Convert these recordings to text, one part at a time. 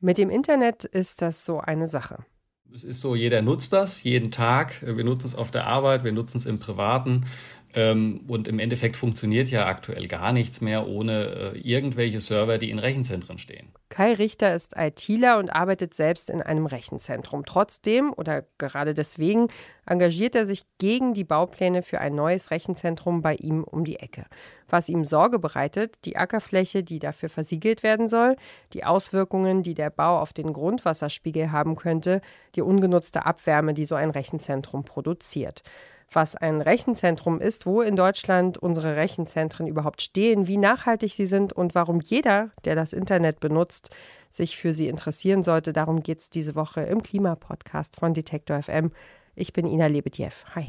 Mit dem Internet ist das so eine Sache. Es ist so, jeder nutzt das jeden Tag. Wir nutzen es auf der Arbeit, wir nutzen es im Privaten. Ähm, und im Endeffekt funktioniert ja aktuell gar nichts mehr ohne äh, irgendwelche Server, die in Rechenzentren stehen. Kai Richter ist ITler und arbeitet selbst in einem Rechenzentrum. Trotzdem oder gerade deswegen engagiert er sich gegen die Baupläne für ein neues Rechenzentrum bei ihm um die Ecke. Was ihm Sorge bereitet, die Ackerfläche, die dafür versiegelt werden soll, die Auswirkungen, die der Bau auf den Grundwasserspiegel haben könnte, die ungenutzte Abwärme, die so ein Rechenzentrum produziert was ein Rechenzentrum ist, wo in Deutschland unsere Rechenzentren überhaupt stehen, wie nachhaltig sie sind und warum jeder, der das Internet benutzt, sich für sie interessieren sollte. Darum geht es diese Woche im Klimapodcast von Detektor FM. Ich bin Ina Lebedjew. Hi.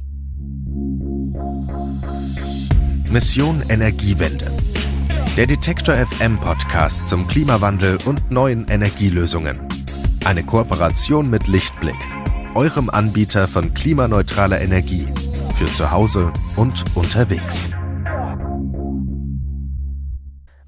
Mission Energiewende. Der Detektor FM Podcast zum Klimawandel und neuen Energielösungen. Eine Kooperation mit Lichtblick, eurem Anbieter von klimaneutraler Energie für zu Hause und unterwegs.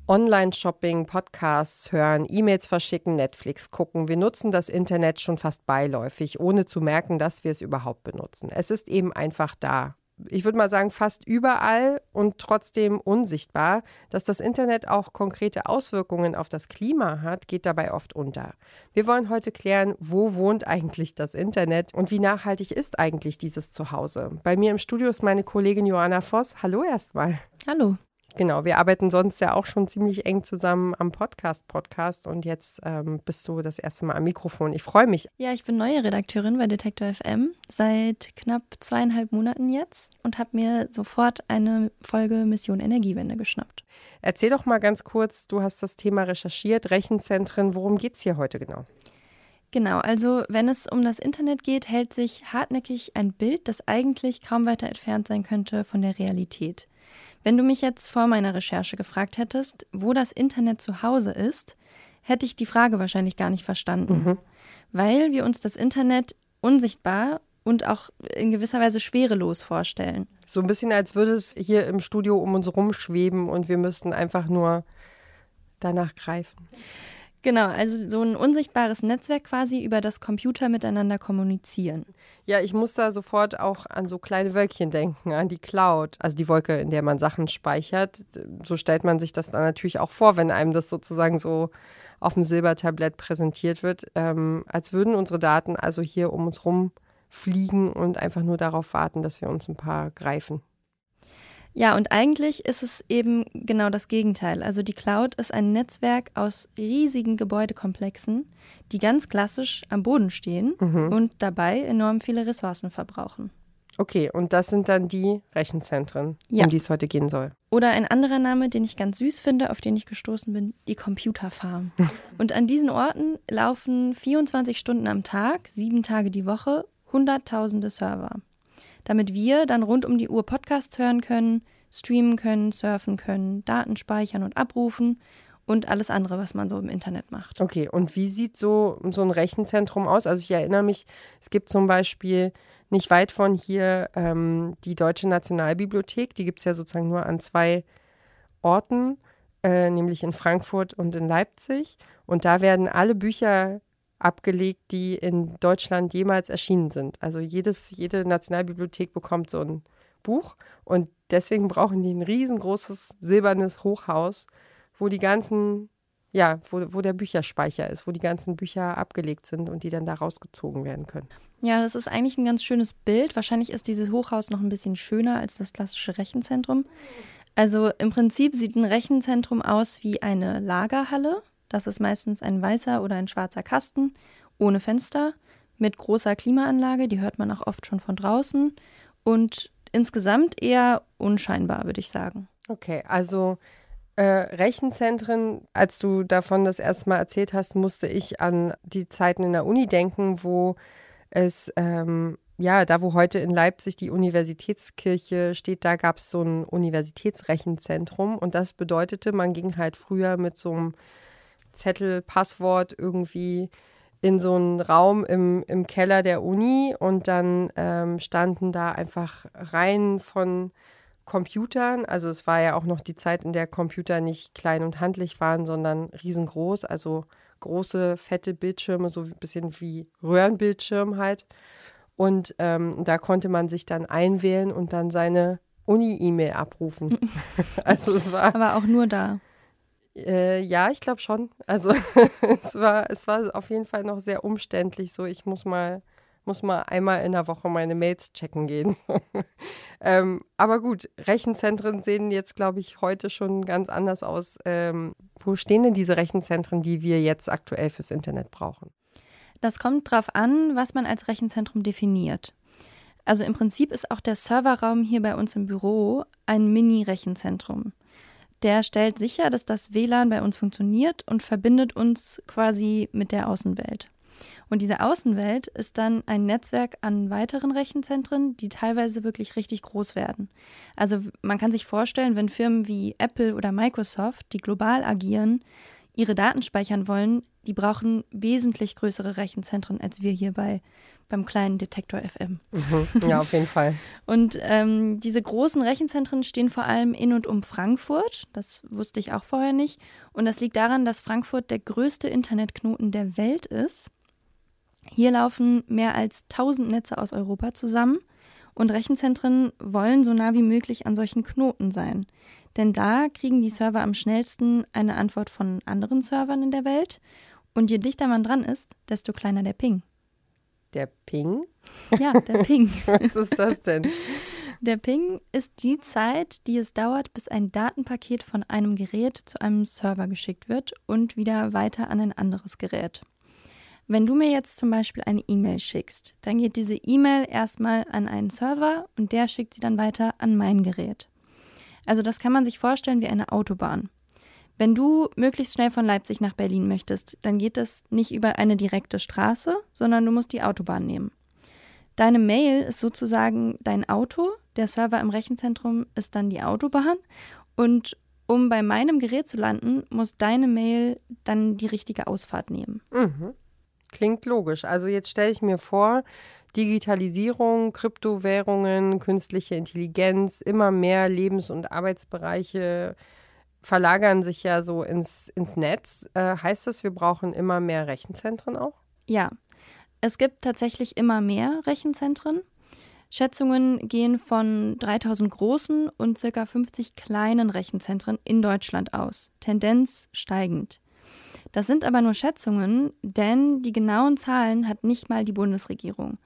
Online-Shopping, Podcasts hören, E-Mails verschicken, Netflix gucken. Wir nutzen das Internet schon fast beiläufig, ohne zu merken, dass wir es überhaupt benutzen. Es ist eben einfach da ich würde mal sagen, fast überall und trotzdem unsichtbar. Dass das Internet auch konkrete Auswirkungen auf das Klima hat, geht dabei oft unter. Wir wollen heute klären, wo wohnt eigentlich das Internet und wie nachhaltig ist eigentlich dieses Zuhause. Bei mir im Studio ist meine Kollegin Johanna Voss. Hallo erstmal. Hallo. Genau, wir arbeiten sonst ja auch schon ziemlich eng zusammen am Podcast-Podcast und jetzt ähm, bist du das erste Mal am Mikrofon. Ich freue mich. Ja, ich bin neue Redakteurin bei Detektor FM seit knapp zweieinhalb Monaten jetzt und habe mir sofort eine Folge Mission Energiewende geschnappt. Erzähl doch mal ganz kurz, du hast das Thema recherchiert, Rechenzentren. Worum geht es hier heute genau? Genau, also wenn es um das Internet geht, hält sich hartnäckig ein Bild, das eigentlich kaum weiter entfernt sein könnte von der Realität. Wenn du mich jetzt vor meiner Recherche gefragt hättest, wo das Internet zu Hause ist, hätte ich die Frage wahrscheinlich gar nicht verstanden, mhm. weil wir uns das Internet unsichtbar und auch in gewisser Weise schwerelos vorstellen. So ein bisschen, als würde es hier im Studio um uns rumschweben und wir müssten einfach nur danach greifen. Genau, also so ein unsichtbares Netzwerk quasi, über das Computer miteinander kommunizieren. Ja, ich muss da sofort auch an so kleine Wölkchen denken, an die Cloud, also die Wolke, in der man Sachen speichert. So stellt man sich das dann natürlich auch vor, wenn einem das sozusagen so auf dem Silbertablett präsentiert wird, ähm, als würden unsere Daten also hier um uns rum fliegen und einfach nur darauf warten, dass wir uns ein paar greifen. Ja, und eigentlich ist es eben genau das Gegenteil. Also die Cloud ist ein Netzwerk aus riesigen Gebäudekomplexen, die ganz klassisch am Boden stehen mhm. und dabei enorm viele Ressourcen verbrauchen. Okay, und das sind dann die Rechenzentren, ja. um die es heute gehen soll. Oder ein anderer Name, den ich ganz süß finde, auf den ich gestoßen bin, die Computerfarm. und an diesen Orten laufen 24 Stunden am Tag, sieben Tage die Woche, hunderttausende Server damit wir dann rund um die Uhr Podcasts hören können, streamen können, surfen können, Daten speichern und abrufen und alles andere, was man so im Internet macht. Okay, und wie sieht so, so ein Rechenzentrum aus? Also ich erinnere mich, es gibt zum Beispiel nicht weit von hier ähm, die Deutsche Nationalbibliothek, die gibt es ja sozusagen nur an zwei Orten, äh, nämlich in Frankfurt und in Leipzig. Und da werden alle Bücher abgelegt, die in Deutschland jemals erschienen sind. Also jedes, jede Nationalbibliothek bekommt so ein Buch und deswegen brauchen die ein riesengroßes silbernes Hochhaus, wo die ganzen, ja, wo, wo der Bücherspeicher ist, wo die ganzen Bücher abgelegt sind und die dann da rausgezogen werden können. Ja, das ist eigentlich ein ganz schönes Bild. Wahrscheinlich ist dieses Hochhaus noch ein bisschen schöner als das klassische Rechenzentrum. Also im Prinzip sieht ein Rechenzentrum aus wie eine Lagerhalle das ist meistens ein weißer oder ein schwarzer Kasten ohne Fenster mit großer Klimaanlage, die hört man auch oft schon von draußen und insgesamt eher unscheinbar, würde ich sagen. Okay, also äh, Rechenzentren, als du davon das erste Mal erzählt hast, musste ich an die Zeiten in der Uni denken, wo es, ähm, ja, da wo heute in Leipzig die Universitätskirche steht, da gab es so ein Universitätsrechenzentrum und das bedeutete, man ging halt früher mit so einem Zettel, Passwort irgendwie in so einen Raum im, im Keller der Uni und dann ähm, standen da einfach Reihen von Computern. Also es war ja auch noch die Zeit, in der Computer nicht klein und handlich waren, sondern riesengroß, also große, fette Bildschirme, so ein bisschen wie Röhrenbildschirm halt. Und ähm, da konnte man sich dann einwählen und dann seine Uni-E-Mail abrufen. also es war. Aber auch nur da. Äh, ja, ich glaube schon. Also es war, es war auf jeden Fall noch sehr umständlich. So, ich muss mal, muss mal einmal in der Woche meine Mails checken gehen. ähm, aber gut, Rechenzentren sehen jetzt, glaube ich, heute schon ganz anders aus. Ähm, wo stehen denn diese Rechenzentren, die wir jetzt aktuell fürs Internet brauchen? Das kommt darauf an, was man als Rechenzentrum definiert. Also im Prinzip ist auch der Serverraum hier bei uns im Büro ein Mini-Rechenzentrum. Der stellt sicher, dass das WLAN bei uns funktioniert und verbindet uns quasi mit der Außenwelt. Und diese Außenwelt ist dann ein Netzwerk an weiteren Rechenzentren, die teilweise wirklich richtig groß werden. Also man kann sich vorstellen, wenn Firmen wie Apple oder Microsoft, die global agieren, ihre Daten speichern wollen, die brauchen wesentlich größere Rechenzentren als wir hier bei, beim kleinen Detektor FM. Mhm. Ja, auf jeden Fall. und ähm, diese großen Rechenzentren stehen vor allem in und um Frankfurt. Das wusste ich auch vorher nicht. Und das liegt daran, dass Frankfurt der größte Internetknoten der Welt ist. Hier laufen mehr als 1000 Netze aus Europa zusammen. Und Rechenzentren wollen so nah wie möglich an solchen Knoten sein. Denn da kriegen die Server am schnellsten eine Antwort von anderen Servern in der Welt. Und je dichter man dran ist, desto kleiner der Ping. Der Ping? Ja, der Ping. Was ist das denn? Der Ping ist die Zeit, die es dauert, bis ein Datenpaket von einem Gerät zu einem Server geschickt wird und wieder weiter an ein anderes Gerät. Wenn du mir jetzt zum Beispiel eine E-Mail schickst, dann geht diese E-Mail erstmal an einen Server und der schickt sie dann weiter an mein Gerät. Also das kann man sich vorstellen wie eine Autobahn. Wenn du möglichst schnell von Leipzig nach Berlin möchtest, dann geht das nicht über eine direkte Straße, sondern du musst die Autobahn nehmen. Deine Mail ist sozusagen dein Auto, der Server im Rechenzentrum ist dann die Autobahn und um bei meinem Gerät zu landen, muss deine Mail dann die richtige Ausfahrt nehmen. Mhm. Klingt logisch. Also jetzt stelle ich mir vor, Digitalisierung, Kryptowährungen, künstliche Intelligenz, immer mehr Lebens- und Arbeitsbereiche verlagern sich ja so ins, ins Netz. Äh, heißt das, wir brauchen immer mehr Rechenzentren auch? Ja, es gibt tatsächlich immer mehr Rechenzentren. Schätzungen gehen von 3000 großen und ca. 50 kleinen Rechenzentren in Deutschland aus, Tendenz steigend. Das sind aber nur Schätzungen, denn die genauen Zahlen hat nicht mal die Bundesregierung.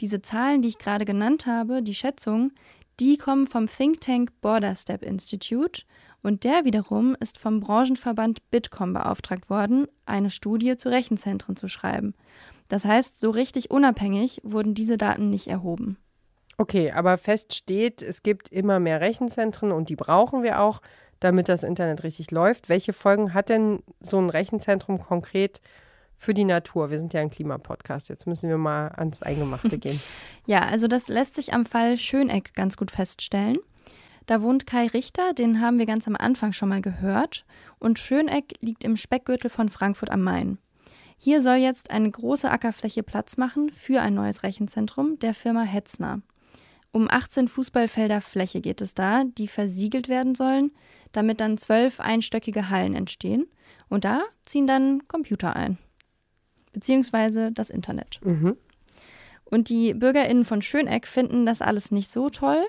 Diese Zahlen, die ich gerade genannt habe, die Schätzungen, die kommen vom Think Tank Border Step Institute und der wiederum ist vom Branchenverband Bitkom beauftragt worden, eine Studie zu Rechenzentren zu schreiben. Das heißt, so richtig unabhängig wurden diese Daten nicht erhoben. Okay, aber fest steht, es gibt immer mehr Rechenzentren und die brauchen wir auch, damit das Internet richtig läuft. Welche Folgen hat denn so ein Rechenzentrum konkret für die Natur? Wir sind ja ein Klimapodcast. Jetzt müssen wir mal ans Eingemachte gehen. ja, also das lässt sich am Fall Schöneck ganz gut feststellen. Da wohnt Kai Richter, den haben wir ganz am Anfang schon mal gehört. Und Schöneck liegt im Speckgürtel von Frankfurt am Main. Hier soll jetzt eine große Ackerfläche Platz machen für ein neues Rechenzentrum der Firma Hetzner. Um 18 Fußballfelder Fläche geht es da, die versiegelt werden sollen, damit dann zwölf einstöckige Hallen entstehen. Und da ziehen dann Computer ein. Beziehungsweise das Internet. Mhm. Und die BürgerInnen von Schöneck finden das alles nicht so toll.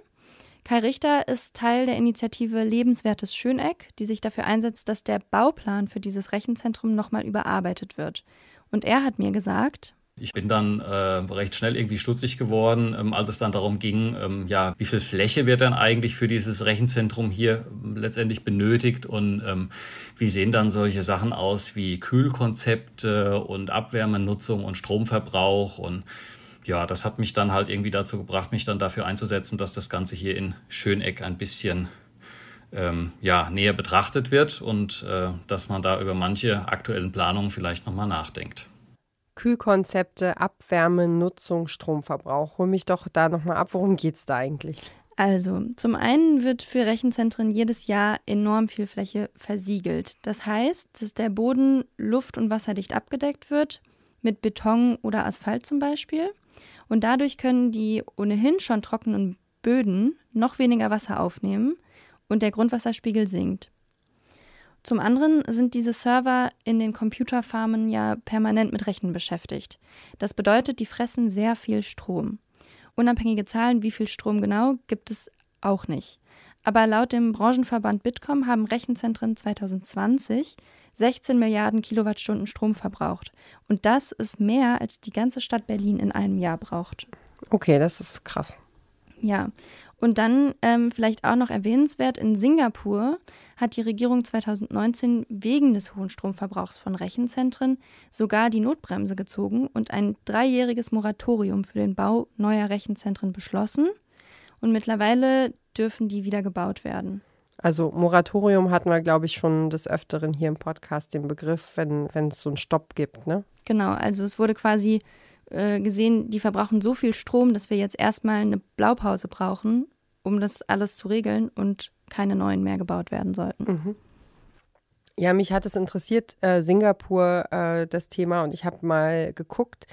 Kai Richter ist Teil der Initiative Lebenswertes Schöneck, die sich dafür einsetzt, dass der Bauplan für dieses Rechenzentrum nochmal überarbeitet wird. Und er hat mir gesagt, ich bin dann äh, recht schnell irgendwie stutzig geworden, ähm, als es dann darum ging, ähm, ja, wie viel Fläche wird dann eigentlich für dieses Rechenzentrum hier ähm, letztendlich benötigt und ähm, wie sehen dann solche Sachen aus wie Kühlkonzepte und Abwärmenutzung und Stromverbrauch und ja, das hat mich dann halt irgendwie dazu gebracht, mich dann dafür einzusetzen, dass das Ganze hier in Schöneck ein bisschen ähm, ja, näher betrachtet wird und äh, dass man da über manche aktuellen Planungen vielleicht nochmal nachdenkt. Kühlkonzepte, Abwärme, Nutzung, Stromverbrauch. Hol mich doch da nochmal ab. Worum geht es da eigentlich? Also, zum einen wird für Rechenzentren jedes Jahr enorm viel Fläche versiegelt. Das heißt, dass der Boden luft- und wasserdicht abgedeckt wird, mit Beton oder Asphalt zum Beispiel. Und dadurch können die ohnehin schon trockenen Böden noch weniger Wasser aufnehmen und der Grundwasserspiegel sinkt. Zum anderen sind diese Server in den Computerfarmen ja permanent mit Rechten beschäftigt. Das bedeutet, die fressen sehr viel Strom. Unabhängige Zahlen, wie viel Strom genau, gibt es auch nicht. Aber laut dem Branchenverband Bitkom haben Rechenzentren 2020 16 Milliarden Kilowattstunden Strom verbraucht. Und das ist mehr, als die ganze Stadt Berlin in einem Jahr braucht. Okay, das ist krass. Ja, und dann ähm, vielleicht auch noch erwähnenswert, in Singapur hat die Regierung 2019 wegen des hohen Stromverbrauchs von Rechenzentren sogar die Notbremse gezogen und ein dreijähriges Moratorium für den Bau neuer Rechenzentren beschlossen. Und mittlerweile dürfen die wieder gebaut werden. Also Moratorium hatten wir, glaube ich, schon des Öfteren hier im Podcast den Begriff, wenn, es so einen Stopp gibt, ne? Genau, also es wurde quasi äh, gesehen, die verbrauchen so viel Strom, dass wir jetzt erstmal eine Blaupause brauchen, um das alles zu regeln und keine neuen mehr gebaut werden sollten. Mhm. Ja, mich hat es interessiert, äh, Singapur, äh, das Thema, und ich habe mal geguckt.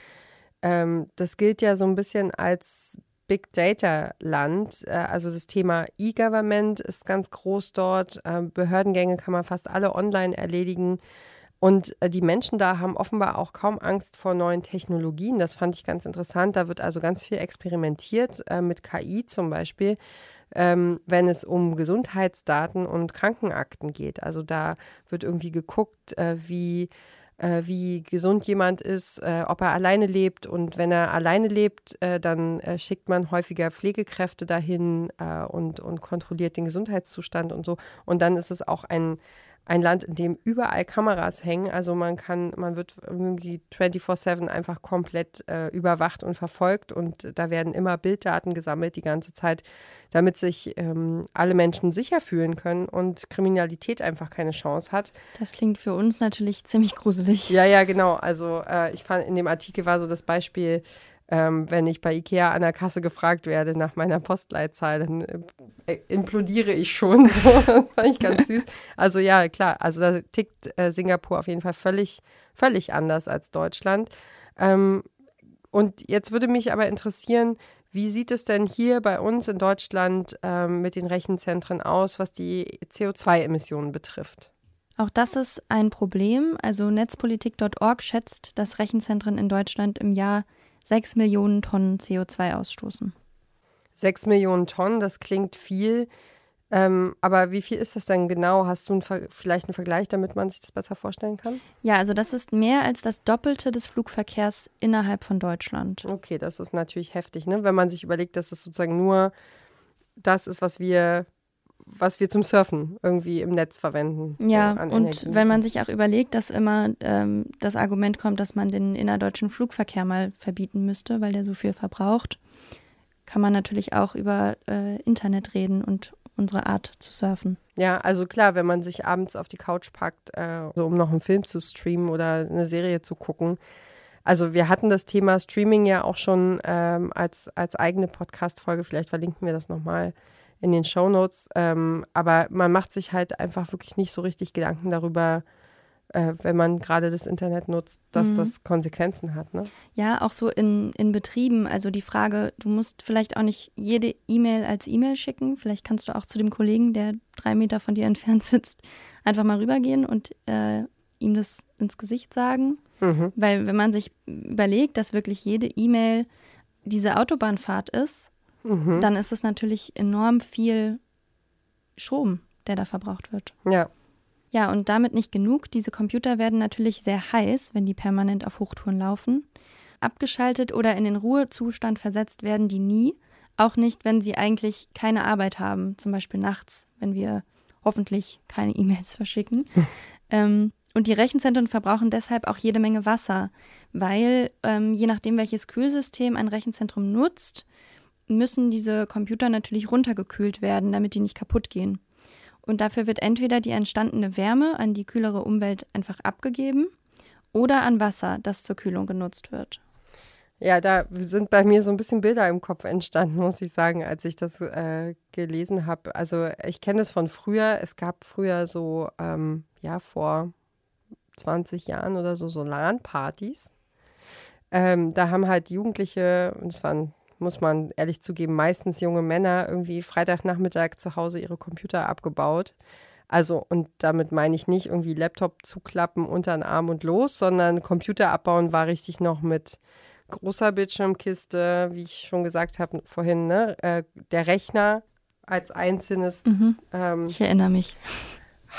Ähm, das gilt ja so ein bisschen als Big Data Land. Äh, also das Thema E-Government ist ganz groß dort. Äh, Behördengänge kann man fast alle online erledigen. Und äh, die Menschen da haben offenbar auch kaum Angst vor neuen Technologien. Das fand ich ganz interessant. Da wird also ganz viel experimentiert mit KI zum Beispiel, ähm, wenn es um Gesundheitsdaten und Krankenakten geht. Also da wird irgendwie geguckt, wie äh, wie gesund jemand ist, äh, ob er alleine lebt. Und wenn er alleine lebt, äh, dann äh, schickt man häufiger Pflegekräfte dahin äh, und, und kontrolliert den Gesundheitszustand und so. Und dann ist es auch ein ein Land, in dem überall Kameras hängen. Also man kann, man wird irgendwie 24-7 einfach komplett äh, überwacht und verfolgt und da werden immer Bilddaten gesammelt die ganze Zeit, damit sich ähm, alle Menschen sicher fühlen können und Kriminalität einfach keine Chance hat. Das klingt für uns natürlich ziemlich gruselig. Ja, ja, genau. Also äh, ich fand, in dem Artikel war so das Beispiel, ähm, wenn ich bei Ikea an der Kasse gefragt werde nach meiner Postleitzahl, dann äh, implodiere ich schon. So. das fand ich ganz süß. Also ja, klar, also da tickt äh, Singapur auf jeden Fall völlig, völlig anders als Deutschland. Ähm, und jetzt würde mich aber interessieren, wie sieht es denn hier bei uns in Deutschland ähm, mit den Rechenzentren aus, was die CO2-Emissionen betrifft? Auch das ist ein Problem. Also netzpolitik.org schätzt, dass Rechenzentren in Deutschland im Jahr 6 Millionen Tonnen CO2 ausstoßen. 6 Millionen Tonnen, das klingt viel. Ähm, aber wie viel ist das denn genau? Hast du einen vielleicht einen Vergleich, damit man sich das besser vorstellen kann? Ja, also das ist mehr als das Doppelte des Flugverkehrs innerhalb von Deutschland. Okay, das ist natürlich heftig, ne? wenn man sich überlegt, dass es sozusagen nur das ist, was wir was wir zum Surfen irgendwie im Netz verwenden. Ja, so und wenn man sich auch überlegt, dass immer ähm, das Argument kommt, dass man den innerdeutschen Flugverkehr mal verbieten müsste, weil der so viel verbraucht, kann man natürlich auch über äh, Internet reden und unsere Art zu surfen. Ja, also klar, wenn man sich abends auf die Couch packt, äh, so um noch einen Film zu streamen oder eine Serie zu gucken. Also wir hatten das Thema Streaming ja auch schon ähm, als, als eigene Podcast-Folge. Vielleicht verlinken wir das nochmal in den Shownotes. Ähm, aber man macht sich halt einfach wirklich nicht so richtig Gedanken darüber, äh, wenn man gerade das Internet nutzt, dass mhm. das Konsequenzen hat. Ne? Ja, auch so in, in Betrieben. Also die Frage, du musst vielleicht auch nicht jede E-Mail als E-Mail schicken. Vielleicht kannst du auch zu dem Kollegen, der drei Meter von dir entfernt sitzt, einfach mal rübergehen und äh, ihm das ins Gesicht sagen. Mhm. Weil wenn man sich überlegt, dass wirklich jede E-Mail diese Autobahnfahrt ist, mhm. dann ist es natürlich enorm viel Strom, der da verbraucht wird. Ja. Ja, und damit nicht genug. Diese Computer werden natürlich sehr heiß, wenn die permanent auf Hochtouren laufen. Abgeschaltet oder in den Ruhezustand versetzt werden die nie. Auch nicht, wenn sie eigentlich keine Arbeit haben, zum Beispiel nachts, wenn wir hoffentlich keine E-Mails verschicken. ähm, und die Rechenzentren verbrauchen deshalb auch jede Menge Wasser, weil ähm, je nachdem, welches Kühlsystem ein Rechenzentrum nutzt, müssen diese Computer natürlich runtergekühlt werden, damit die nicht kaputt gehen. Und dafür wird entweder die entstandene Wärme an die kühlere Umwelt einfach abgegeben oder an Wasser, das zur Kühlung genutzt wird. Ja, da sind bei mir so ein bisschen Bilder im Kopf entstanden, muss ich sagen, als ich das äh, gelesen habe. Also ich kenne das von früher. Es gab früher so, ähm, ja, vor 20 Jahren oder so, so LAN-Partys. Ähm, da haben halt Jugendliche, und es waren muss man ehrlich zugeben, meistens junge Männer irgendwie Freitagnachmittag zu Hause ihre Computer abgebaut. Also, und damit meine ich nicht irgendwie Laptop zuklappen, unter den Arm und los, sondern Computer abbauen war richtig noch mit großer Bildschirmkiste, wie ich schon gesagt habe vorhin, ne? Äh, der Rechner als einzelnes. Mhm. Ähm, ich erinnere mich.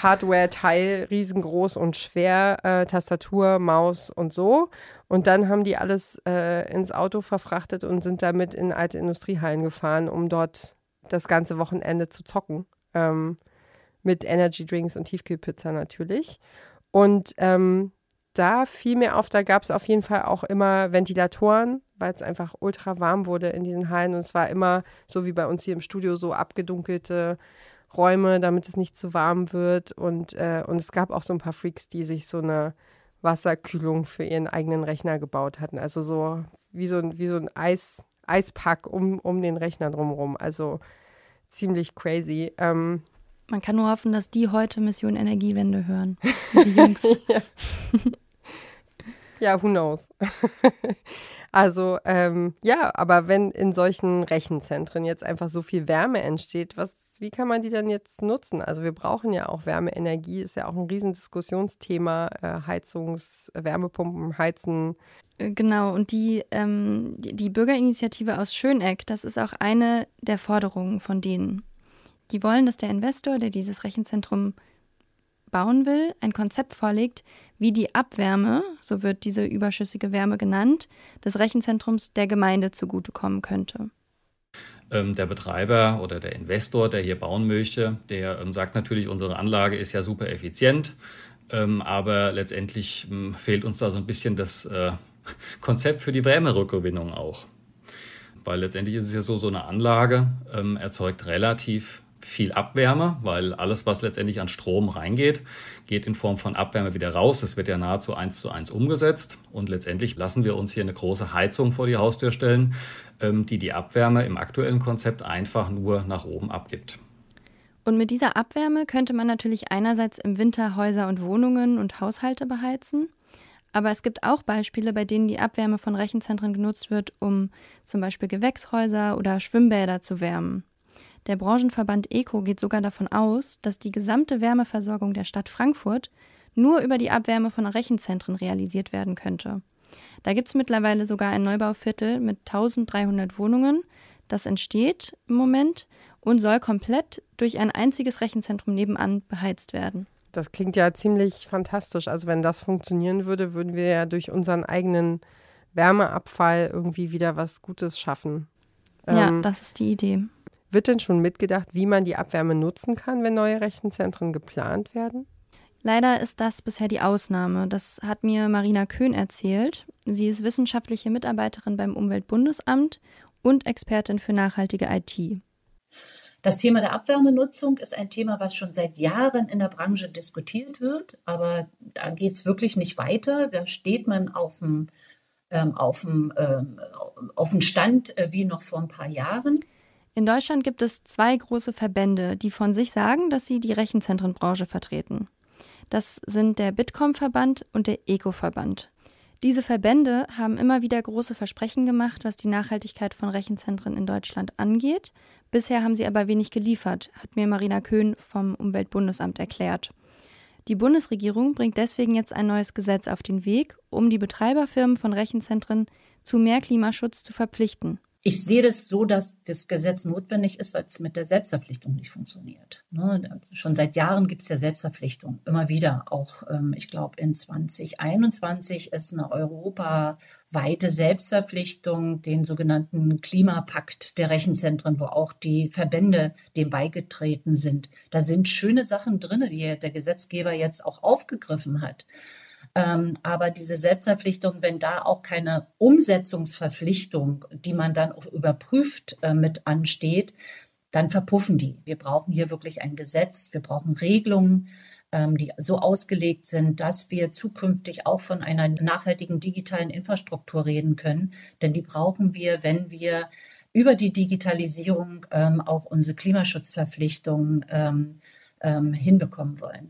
Hardware-Teil, riesengroß und schwer, äh, Tastatur, Maus und so. Und dann haben die alles äh, ins Auto verfrachtet und sind damit in alte Industriehallen gefahren, um dort das ganze Wochenende zu zocken. Ähm, mit Energy Drinks und Tiefkühlpizza natürlich. Und ähm, da fiel mir auf, da gab es auf jeden Fall auch immer Ventilatoren, weil es einfach ultra warm wurde in diesen Hallen. Und es war immer so wie bei uns hier im Studio so abgedunkelte Räume, damit es nicht zu warm wird. Und, äh, und es gab auch so ein paar Freaks, die sich so eine Wasserkühlung für ihren eigenen Rechner gebaut hatten. Also so wie so ein, wie so ein Eis, Eispack um, um den Rechner drumherum. Also ziemlich crazy. Ähm, Man kann nur hoffen, dass die heute Mission Energiewende hören. Die Jungs. ja. ja, who knows. also ähm, ja, aber wenn in solchen Rechenzentren jetzt einfach so viel Wärme entsteht, was wie kann man die dann jetzt nutzen? Also wir brauchen ja auch Wärmeenergie, ist ja auch ein Riesendiskussionsthema, äh, Heizungs-, Wärmepumpen, Heizen. Äh, genau, und die, ähm, die, die Bürgerinitiative aus Schöneck, das ist auch eine der Forderungen von denen. Die wollen, dass der Investor, der dieses Rechenzentrum bauen will, ein Konzept vorlegt, wie die Abwärme, so wird diese überschüssige Wärme genannt, des Rechenzentrums der Gemeinde zugutekommen könnte. Ähm, der Betreiber oder der Investor, der hier bauen möchte, der ähm, sagt natürlich, unsere Anlage ist ja super effizient, ähm, aber letztendlich fehlt uns da so ein bisschen das äh, Konzept für die Wärmerückgewinnung auch. Weil letztendlich ist es ja so, so eine Anlage erzeugt relativ viel Abwärme, weil alles, was letztendlich an Strom reingeht, geht in Form von Abwärme wieder raus. Das wird ja nahezu eins zu eins umgesetzt. Und letztendlich lassen wir uns hier eine große Heizung vor die Haustür stellen, ähm, die die Abwärme im aktuellen Konzept einfach nur nach oben abgibt. Und mit dieser Abwärme könnte man natürlich einerseits im Winter Häuser und Wohnungen und Haushalte beheizen. Aber es gibt auch Beispiele, bei denen die Abwärme von Rechenzentren genutzt wird, um zum Beispiel Gewächshäuser oder Schwimmbäder zu wärmen. Der Branchenverband ECO geht sogar davon aus, dass die gesamte Wärmeversorgung der Stadt Frankfurt nur über die Abwärme von Rechenzentren realisiert werden könnte. Da gibt es mittlerweile sogar ein Neubauviertel mit 1300 Wohnungen. Das entsteht im Moment und soll komplett durch ein einziges Rechenzentrum nebenan beheizt werden. Das klingt ja ziemlich fantastisch. Also wenn das funktionieren würde, würden wir ja durch unseren eigenen Wärmeabfall irgendwie wieder was Gutes schaffen. Ja, ähm, das ist die Idee. Wird denn schon mitgedacht, wie man die Abwärme nutzen kann, wenn neue Rechenzentren geplant werden? Leider ist das bisher die Ausnahme. Das hat mir Marina Köhn erzählt. Sie ist wissenschaftliche Mitarbeiterin beim Umweltbundesamt und Expertin für nachhaltige IT. Das Thema der Abwärmenutzung ist ein Thema, was schon seit Jahren in der Branche diskutiert wird, aber da geht es wirklich nicht weiter. Da steht man auf dem, ähm, auf dem, ähm, auf dem Stand äh, wie noch vor ein paar Jahren. In Deutschland gibt es zwei große Verbände, die von sich sagen, dass sie die Rechenzentrenbranche vertreten. Das sind der Bitkom-Verband und der Eco-Verband. Diese Verbände haben immer wieder große Versprechen gemacht, was die Nachhaltigkeit von Rechenzentren in Deutschland angeht. Bisher haben sie aber wenig geliefert, hat mir Marina Köhn vom Umweltbundesamt erklärt. Die Bundesregierung bringt deswegen jetzt ein neues Gesetz auf den Weg, um die Betreiberfirmen von Rechenzentren zu mehr Klimaschutz zu verpflichten ich sehe das so, dass das Gesetz notwendig ist, weil es mit der Selbstverpflichtung nicht funktioniert. Ne? Also schon seit Jahren gibt es ja Selbstverpflichtung, immer wieder. Auch, ähm, ich glaube, in 2021 ist eine europaweite Selbstverpflichtung, den sogenannten Klimapakt der Rechenzentren, wo auch die Verbände dem beigetreten sind. Da sind schöne Sachen drin, die der Gesetzgeber jetzt auch aufgegriffen hat. Ähm, aber diese Selbstverpflichtung, wenn da auch keine Umsetzungsverpflichtung, die man dann auch überprüft, äh, mit ansteht, dann verpuffen die. Wir brauchen hier wirklich ein Gesetz, wir brauchen Regelungen, ähm, die so ausgelegt sind, dass wir zukünftig auch von einer nachhaltigen digitalen Infrastruktur reden können. Denn die brauchen wir, wenn wir über die Digitalisierung ähm, auch unsere Klimaschutzverpflichtungen hinbekommen wollen.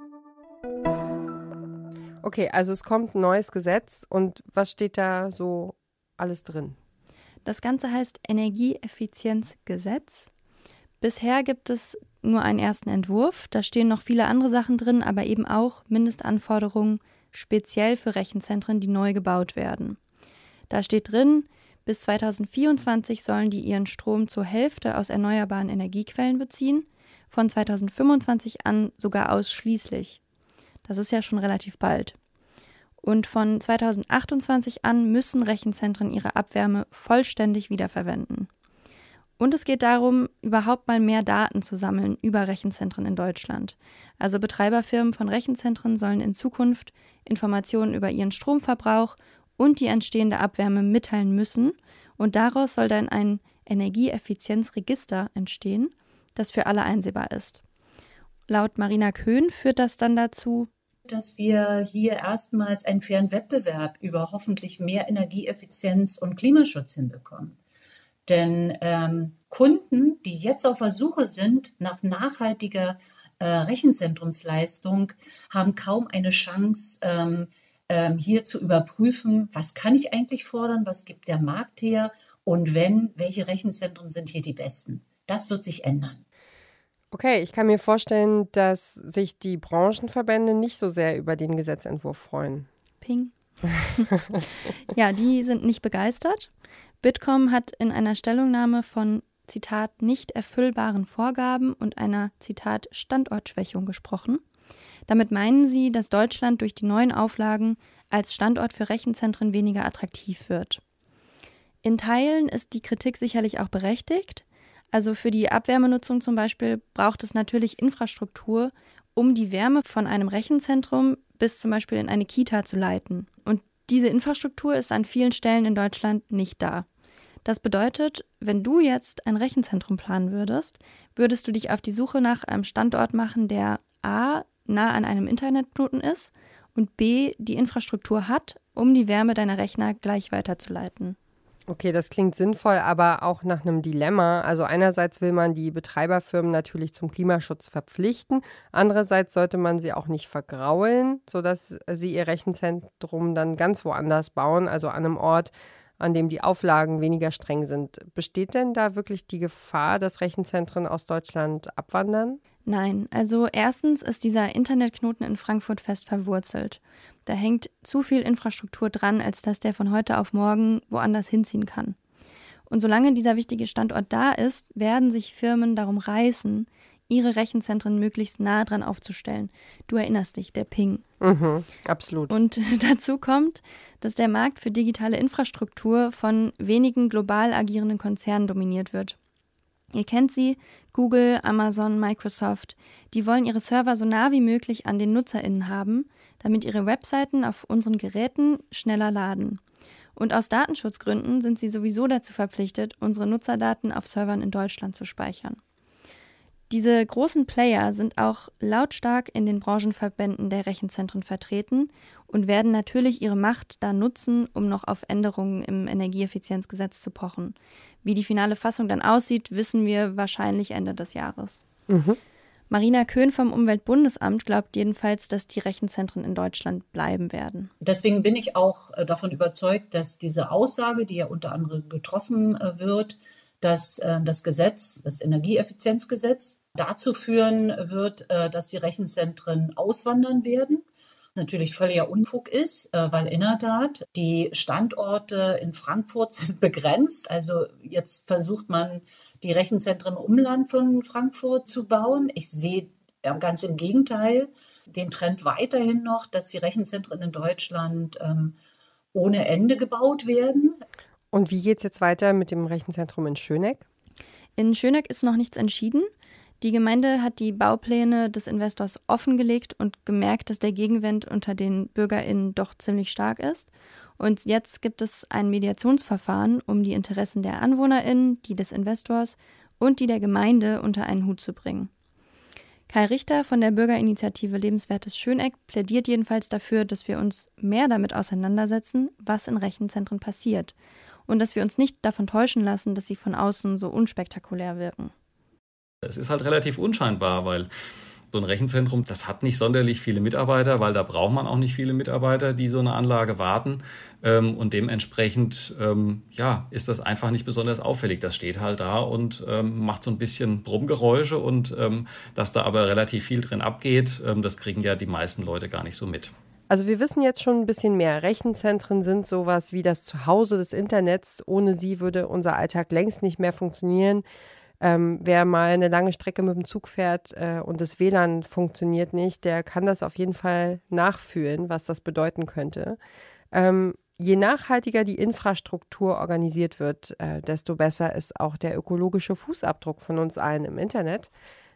Okay, also es kommt ein neues Gesetz und was steht da so alles drin? Das Ganze heißt Energieeffizienzgesetz. Bisher gibt es nur einen ersten Entwurf. Da stehen noch viele andere Sachen drin, aber eben auch Mindestanforderungen speziell für Rechenzentren, die neu gebaut werden. Da steht drin, bis 2024 sollen die ihren Strom zur Hälfte aus erneuerbaren Energiequellen beziehen, von 2025 an sogar ausschließlich. Das ist ja schon relativ bald. Und von 2028 an müssen Rechenzentren ihre Abwärme vollständig wiederverwenden. Und es geht darum, überhaupt mal mehr Daten zu sammeln über Rechenzentren in Deutschland. Also Betreiberfirmen von Rechenzentren sollen in Zukunft Informationen über ihren Stromverbrauch und die entstehende Abwärme mitteilen müssen. Und daraus soll dann ein Energieeffizienzregister entstehen, das für alle einsehbar ist. Laut Marina Köhn führt das dann dazu, dass wir hier erstmals einen fairen Wettbewerb über hoffentlich mehr Energieeffizienz und Klimaschutz hinbekommen. Denn ähm, Kunden, die jetzt auf der Suche sind nach nachhaltiger äh, Rechenzentrumsleistung, haben kaum eine Chance, ähm, ähm, hier zu überprüfen, was kann ich eigentlich fordern, was gibt der Markt her und wenn, welche Rechenzentren sind hier die besten. Das wird sich ändern. Okay, ich kann mir vorstellen, dass sich die Branchenverbände nicht so sehr über den Gesetzentwurf freuen. Ping. ja, die sind nicht begeistert. Bitkom hat in einer Stellungnahme von Zitat nicht erfüllbaren Vorgaben und einer Zitat Standortschwächung gesprochen. Damit meinen sie, dass Deutschland durch die neuen Auflagen als Standort für Rechenzentren weniger attraktiv wird. In Teilen ist die Kritik sicherlich auch berechtigt. Also für die Abwärmenutzung zum Beispiel braucht es natürlich Infrastruktur, um die Wärme von einem Rechenzentrum bis zum Beispiel in eine Kita zu leiten. Und diese Infrastruktur ist an vielen Stellen in Deutschland nicht da. Das bedeutet, wenn du jetzt ein Rechenzentrum planen würdest, würdest du dich auf die Suche nach einem Standort machen, der a. nah an einem Internetknoten ist und b. die Infrastruktur hat, um die Wärme deiner Rechner gleich weiterzuleiten. Okay, das klingt sinnvoll, aber auch nach einem Dilemma. Also einerseits will man die Betreiberfirmen natürlich zum Klimaschutz verpflichten, andererseits sollte man sie auch nicht vergraulen, sodass sie ihr Rechenzentrum dann ganz woanders bauen, also an einem Ort, an dem die Auflagen weniger streng sind. Besteht denn da wirklich die Gefahr, dass Rechenzentren aus Deutschland abwandern? Nein, also erstens ist dieser Internetknoten in Frankfurt fest verwurzelt. Da hängt zu viel Infrastruktur dran, als dass der von heute auf morgen woanders hinziehen kann. Und solange dieser wichtige Standort da ist, werden sich Firmen darum reißen, ihre Rechenzentren möglichst nah dran aufzustellen. Du erinnerst dich, der Ping. Mhm, absolut. Und dazu kommt, dass der Markt für digitale Infrastruktur von wenigen global agierenden Konzernen dominiert wird. Ihr kennt sie, Google, Amazon, Microsoft. Die wollen ihre Server so nah wie möglich an den NutzerInnen haben, damit ihre Webseiten auf unseren Geräten schneller laden. Und aus Datenschutzgründen sind sie sowieso dazu verpflichtet, unsere Nutzerdaten auf Servern in Deutschland zu speichern. Diese großen Player sind auch lautstark in den Branchenverbänden der Rechenzentren vertreten und werden natürlich ihre Macht da nutzen, um noch auf Änderungen im Energieeffizienzgesetz zu pochen. Wie die finale Fassung dann aussieht, wissen wir wahrscheinlich Ende des Jahres. Mhm. Marina Köhn vom Umweltbundesamt glaubt jedenfalls, dass die Rechenzentren in Deutschland bleiben werden. Deswegen bin ich auch äh, davon überzeugt, dass diese Aussage, die ja unter anderem getroffen äh, wird, dass äh, das Gesetz, das Energieeffizienzgesetz, dazu führen wird, dass die Rechenzentren auswandern werden natürlich völliger Unfug ist, äh, weil in der Tat die Standorte in Frankfurt sind begrenzt. Also jetzt versucht man, die Rechenzentren im Umland von Frankfurt zu bauen. Ich sehe ganz im Gegenteil den Trend weiterhin noch, dass die Rechenzentren in Deutschland ähm, ohne Ende gebaut werden. Und wie geht es jetzt weiter mit dem Rechenzentrum in Schöneck? In Schöneck ist noch nichts entschieden. Die Gemeinde hat die Baupläne des Investors offengelegt und gemerkt, dass der Gegenwind unter den BürgerInnen doch ziemlich stark ist. Und jetzt gibt es ein Mediationsverfahren, um die Interessen der AnwohnerInnen, die des Investors und die der Gemeinde unter einen Hut zu bringen. Kai Richter von der Bürgerinitiative Lebenswertes Schöneck plädiert jedenfalls dafür, dass wir uns mehr damit auseinandersetzen, was in Rechenzentren passiert und dass wir uns nicht davon täuschen lassen, dass sie von außen so unspektakulär wirken. Es ist halt relativ unscheinbar, weil so ein Rechenzentrum, das hat nicht sonderlich viele Mitarbeiter, weil da braucht man auch nicht viele Mitarbeiter, die so eine Anlage warten. Ähm, und dementsprechend, ähm, ja, ist das einfach nicht besonders auffällig. Das steht halt da und ähm, macht so ein bisschen Brummgeräusche und dass da aber relativ viel drin abgeht, das kriegen ja die meisten Leute gar nicht so mit. Also wir wissen jetzt schon ein bisschen mehr. Rechenzentren sind sowas wie das Zuhause des Internets. Ohne sie würde unser Alltag längst nicht mehr funktionieren. Ähm, wer mal eine lange Strecke mit dem Zug fährt äh, und das WLAN funktioniert nicht, der kann das auf jeden Fall nachfühlen, was das bedeuten könnte. Ähm, je nachhaltiger die Infrastruktur organisiert wird, äh, desto besser ist auch der ökologische Fußabdruck von uns allen im Internet.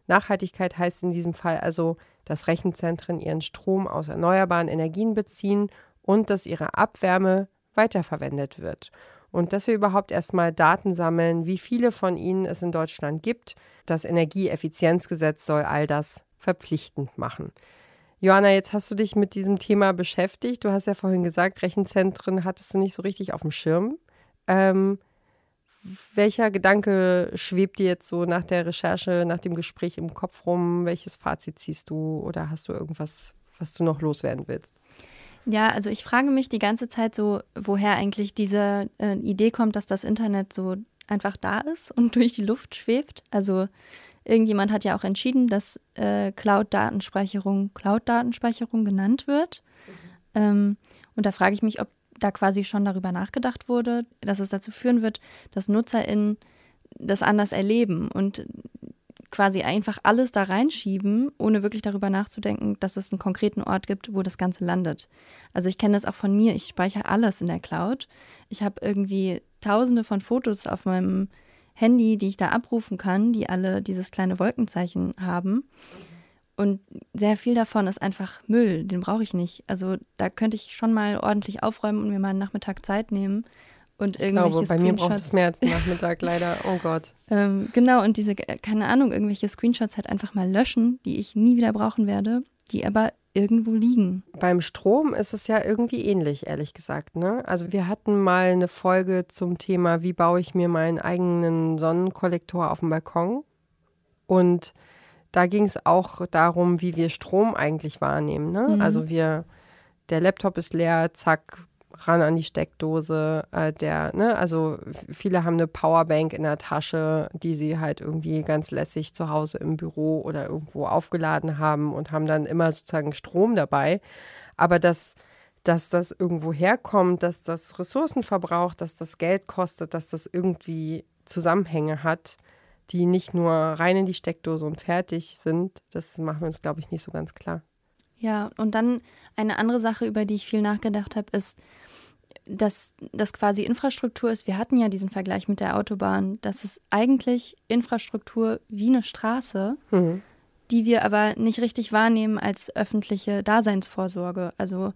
Nachhaltigkeit heißt in diesem Fall also, dass Rechenzentren ihren Strom aus erneuerbaren Energien beziehen und dass ihre Abwärme weiterverwendet wird und dass wir überhaupt erstmal Daten sammeln, wie viele von ihnen es in Deutschland gibt. Das Energieeffizienzgesetz soll all das verpflichtend machen. Johanna, jetzt hast du dich mit diesem Thema beschäftigt. Du hast ja vorhin gesagt, Rechenzentren hattest du nicht so richtig auf dem Schirm. Ähm, welcher Gedanke schwebt dir jetzt so nach der Recherche, nach dem Gespräch im Kopf rum? Welches Fazit ziehst du oder hast du irgendwas, was du noch loswerden willst? Ja, also ich frage mich die ganze Zeit so, woher eigentlich diese äh, Idee kommt, dass das Internet so einfach da ist und durch die Luft schwebt. Also irgendjemand hat ja auch entschieden, dass äh, Cloud-Datenspeicherung Cloud-Datenspeicherung genannt wird. Mhm. Ähm, und da frage ich mich, ob da quasi schon darüber nachgedacht wurde, dass es dazu führen wird, dass NutzerInnen das anders erleben und quasi einfach alles da reinschieben, ohne wirklich darüber nachzudenken, dass es einen konkreten Ort gibt, wo das Ganze landet. Also ich kenne das auch von mir, ich speichere alles in der Cloud. Ich habe irgendwie tausende von Fotos auf meinem Handy, die ich da abrufen kann, die alle dieses kleine Wolkenzeichen haben. Und sehr viel davon ist einfach Müll, den brauche ich nicht. Also da könnte ich schon mal ordentlich aufräumen und mir mal einen Nachmittag Zeit nehmen und ich irgendwelche glaube, bei mir braucht es mehr als Nachmittag leider. Oh Gott. ähm, genau, und diese, keine Ahnung, irgendwelche Screenshots halt einfach mal löschen, die ich nie wieder brauchen werde, die aber irgendwo liegen. Beim Strom ist es ja irgendwie ähnlich, ehrlich gesagt. Ne? Also wir hatten mal eine Folge zum Thema, wie baue ich mir meinen eigenen Sonnenkollektor auf dem Balkon. Und da ging es auch darum, wie wir Strom eigentlich wahrnehmen. Ne? Mhm. Also wir, der Laptop ist leer, zack, ran an die Steckdose. Äh, der, ne, also viele haben eine Powerbank in der Tasche, die sie halt irgendwie ganz lässig zu Hause im Büro oder irgendwo aufgeladen haben und haben dann immer sozusagen Strom dabei. Aber dass, dass das irgendwo herkommt, dass das Ressourcen verbraucht, dass das Geld kostet, dass das irgendwie Zusammenhänge hat, die nicht nur rein in die Steckdose und fertig sind, das machen wir uns, glaube ich, nicht so ganz klar. Ja, und dann eine andere Sache, über die ich viel nachgedacht habe, ist, dass das quasi Infrastruktur ist. Wir hatten ja diesen Vergleich mit der Autobahn. Das ist eigentlich Infrastruktur wie eine Straße, mhm. die wir aber nicht richtig wahrnehmen als öffentliche Daseinsvorsorge. Also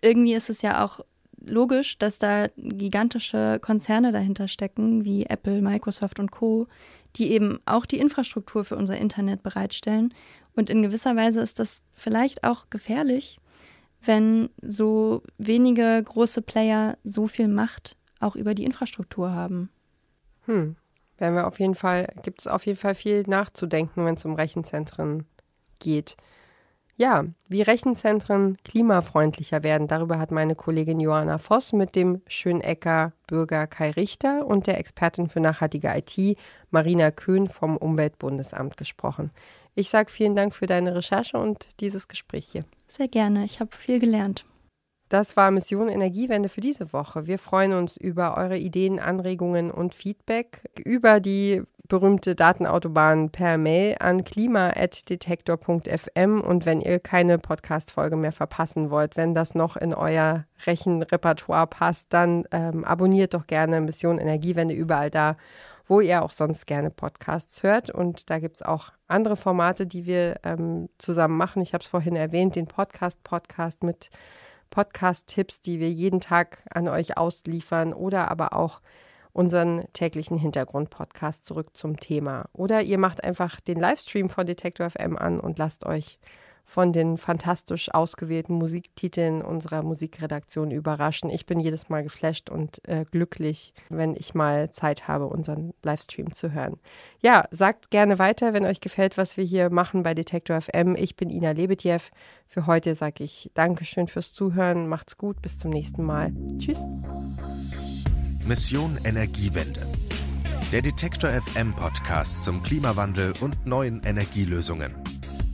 irgendwie ist es ja auch logisch, dass da gigantische Konzerne dahinter stecken, wie Apple, Microsoft und Co., die eben auch die Infrastruktur für unser Internet bereitstellen. Und in gewisser Weise ist das vielleicht auch gefährlich, wenn so wenige große Player so viel Macht auch über die Infrastruktur haben. Hm. Werden wir auf jeden Fall, gibt es auf jeden Fall viel nachzudenken, wenn es um Rechenzentren geht. Ja, wie Rechenzentren klimafreundlicher werden, darüber hat meine Kollegin Johanna Voss mit dem Schönecker Bürger Kai Richter und der Expertin für nachhaltige IT Marina Köhn vom Umweltbundesamt gesprochen. Ich sage vielen Dank für deine Recherche und dieses Gespräch hier. Sehr gerne, ich habe viel gelernt. Das war Mission Energiewende für diese Woche. Wir freuen uns über eure Ideen, Anregungen und Feedback über die berühmte Datenautobahn per Mail an klima.detektor.fm und wenn ihr keine Podcast-Folge mehr verpassen wollt, wenn das noch in euer Rechenrepertoire passt, dann ähm, abonniert doch gerne Mission Energiewende überall da, wo ihr auch sonst gerne Podcasts hört. Und da gibt es auch andere Formate, die wir ähm, zusammen machen. Ich habe es vorhin erwähnt, den Podcast-Podcast mit Podcast-Tipps, die wir jeden Tag an euch ausliefern oder aber auch unseren täglichen Hintergrund-Podcast zurück zum Thema. Oder ihr macht einfach den Livestream von Detektor FM an und lasst euch von den fantastisch ausgewählten Musiktiteln unserer Musikredaktion überraschen. Ich bin jedes Mal geflasht und äh, glücklich, wenn ich mal Zeit habe, unseren Livestream zu hören. Ja, sagt gerne weiter, wenn euch gefällt, was wir hier machen bei Detektor FM. Ich bin Ina Lebetjew. Für heute sage ich Dankeschön fürs Zuhören. Macht's gut, bis zum nächsten Mal. Tschüss. Mission Energiewende. Der Detektor FM Podcast zum Klimawandel und neuen Energielösungen.